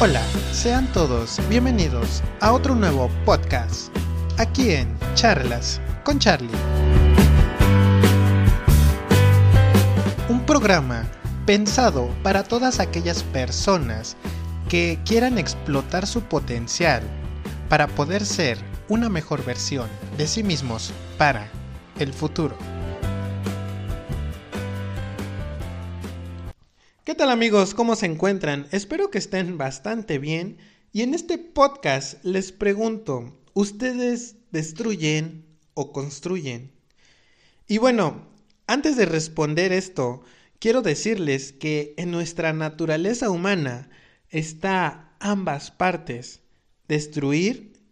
Hola, sean todos bienvenidos a otro nuevo podcast, aquí en Charlas con Charlie. Un programa pensado para todas aquellas personas que quieran explotar su potencial para poder ser una mejor versión de sí mismos para el futuro. ¿Qué tal amigos? ¿Cómo se encuentran? Espero que estén bastante bien. Y en este podcast les pregunto, ¿ustedes destruyen o construyen? Y bueno, antes de responder esto, quiero decirles que en nuestra naturaleza humana está ambas partes, destruir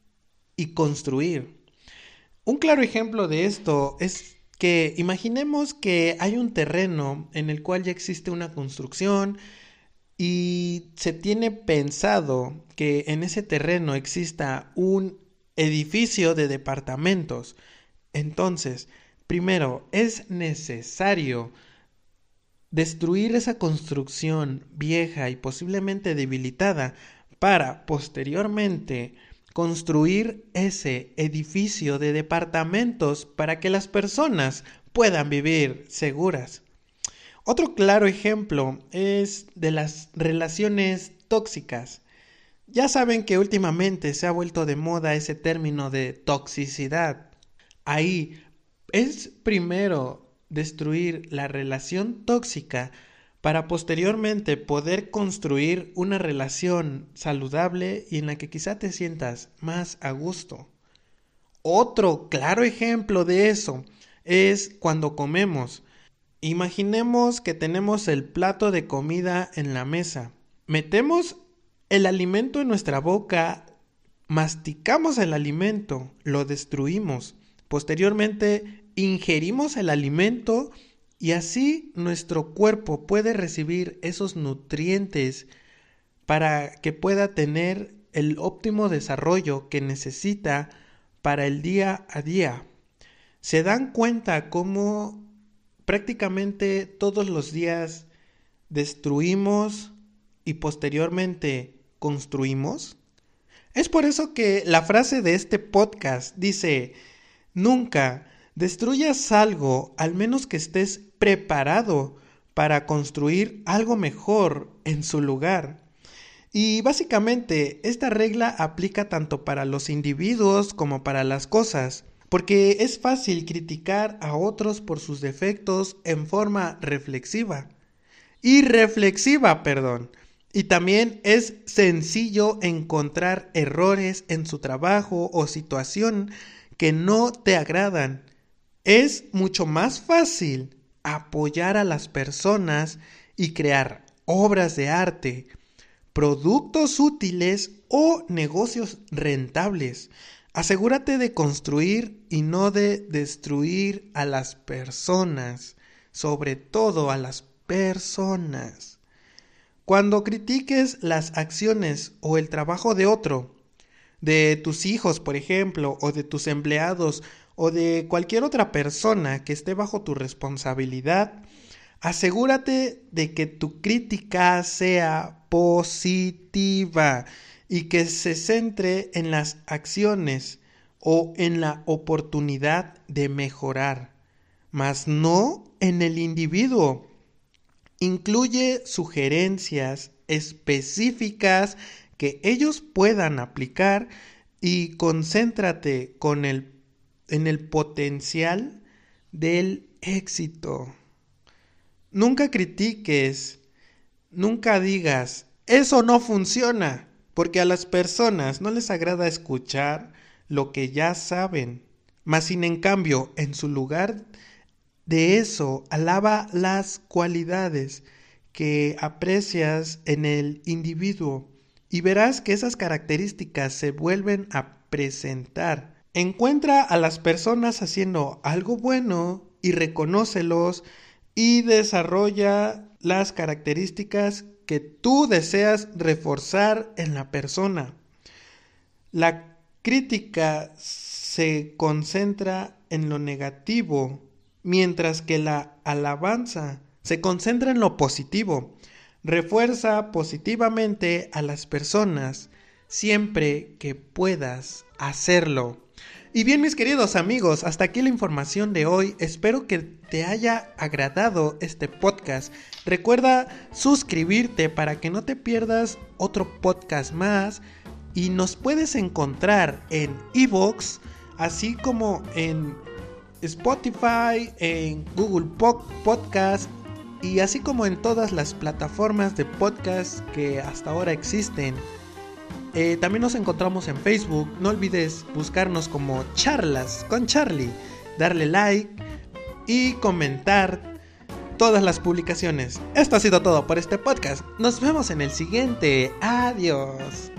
y construir. Un claro ejemplo de esto es que imaginemos que hay un terreno en el cual ya existe una construcción y se tiene pensado que en ese terreno exista un edificio de departamentos. Entonces, primero, es necesario destruir esa construcción vieja y posiblemente debilitada para posteriormente construir ese edificio de departamentos para que las personas puedan vivir seguras. Otro claro ejemplo es de las relaciones tóxicas. Ya saben que últimamente se ha vuelto de moda ese término de toxicidad. Ahí es primero destruir la relación tóxica para posteriormente poder construir una relación saludable y en la que quizá te sientas más a gusto. Otro claro ejemplo de eso es cuando comemos. Imaginemos que tenemos el plato de comida en la mesa. Metemos el alimento en nuestra boca, masticamos el alimento, lo destruimos. Posteriormente ingerimos el alimento y así nuestro cuerpo puede recibir esos nutrientes para que pueda tener el óptimo desarrollo que necesita para el día a día. ¿Se dan cuenta cómo prácticamente todos los días destruimos y posteriormente construimos? Es por eso que la frase de este podcast dice, nunca destruyas algo al menos que estés preparado para construir algo mejor en su lugar. Y básicamente esta regla aplica tanto para los individuos como para las cosas, porque es fácil criticar a otros por sus defectos en forma reflexiva. Y reflexiva, perdón. Y también es sencillo encontrar errores en su trabajo o situación que no te agradan. Es mucho más fácil apoyar a las personas y crear obras de arte, productos útiles o negocios rentables. Asegúrate de construir y no de destruir a las personas, sobre todo a las personas. Cuando critiques las acciones o el trabajo de otro, de tus hijos, por ejemplo, o de tus empleados, o de cualquier otra persona que esté bajo tu responsabilidad, asegúrate de que tu crítica sea positiva y que se centre en las acciones o en la oportunidad de mejorar, mas no en el individuo. Incluye sugerencias específicas que ellos puedan aplicar y concéntrate con el en el potencial del éxito. Nunca critiques, nunca digas, eso no funciona, porque a las personas no les agrada escuchar lo que ya saben. Mas sin en cambio, en su lugar de eso, alaba las cualidades que aprecias en el individuo y verás que esas características se vuelven a presentar Encuentra a las personas haciendo algo bueno y reconócelos y desarrolla las características que tú deseas reforzar en la persona. La crítica se concentra en lo negativo, mientras que la alabanza se concentra en lo positivo. Refuerza positivamente a las personas siempre que puedas hacerlo. Y bien mis queridos amigos, hasta aquí la información de hoy. Espero que te haya agradado este podcast. Recuerda suscribirte para que no te pierdas otro podcast más. Y nos puedes encontrar en Evox, así como en Spotify, en Google Podcast y así como en todas las plataformas de podcast que hasta ahora existen. Eh, también nos encontramos en Facebook. No olvides buscarnos como Charlas con Charlie. Darle like y comentar todas las publicaciones. Esto ha sido todo por este podcast. Nos vemos en el siguiente. Adiós.